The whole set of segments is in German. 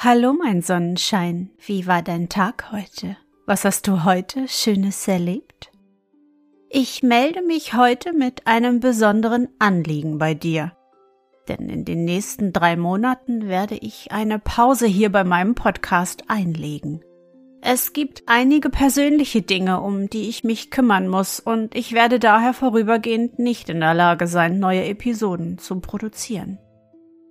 Hallo, mein Sonnenschein. Wie war dein Tag heute? Was hast du heute Schönes erlebt? Ich melde mich heute mit einem besonderen Anliegen bei dir. Denn in den nächsten drei Monaten werde ich eine Pause hier bei meinem Podcast einlegen. Es gibt einige persönliche Dinge, um die ich mich kümmern muss, und ich werde daher vorübergehend nicht in der Lage sein, neue Episoden zu produzieren.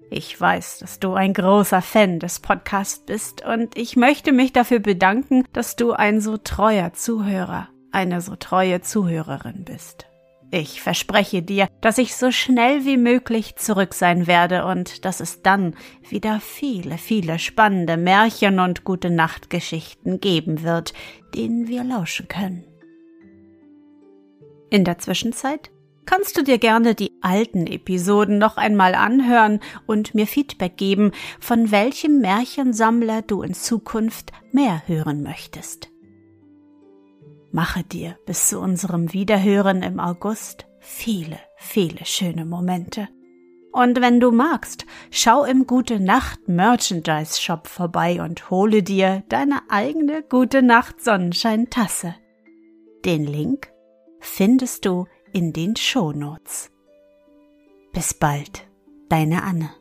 Ich weiß, dass du ein großer Fan des Podcasts bist, und ich möchte mich dafür bedanken, dass du ein so treuer Zuhörer, eine so treue Zuhörerin bist. Ich verspreche dir, dass ich so schnell wie möglich zurück sein werde und dass es dann wieder viele, viele spannende Märchen und gute Nachtgeschichten geben wird, denen wir lauschen können. In der Zwischenzeit kannst du dir gerne die alten Episoden noch einmal anhören und mir Feedback geben, von welchem Märchensammler du in Zukunft mehr hören möchtest. Mache dir bis zu unserem Wiederhören im August viele, viele schöne Momente. Und wenn du magst, schau im Gute Nacht Merchandise Shop vorbei und hole dir deine eigene Gute Nacht Sonnenschein Tasse. Den Link findest du in den Shownotes. Bis bald, deine Anne.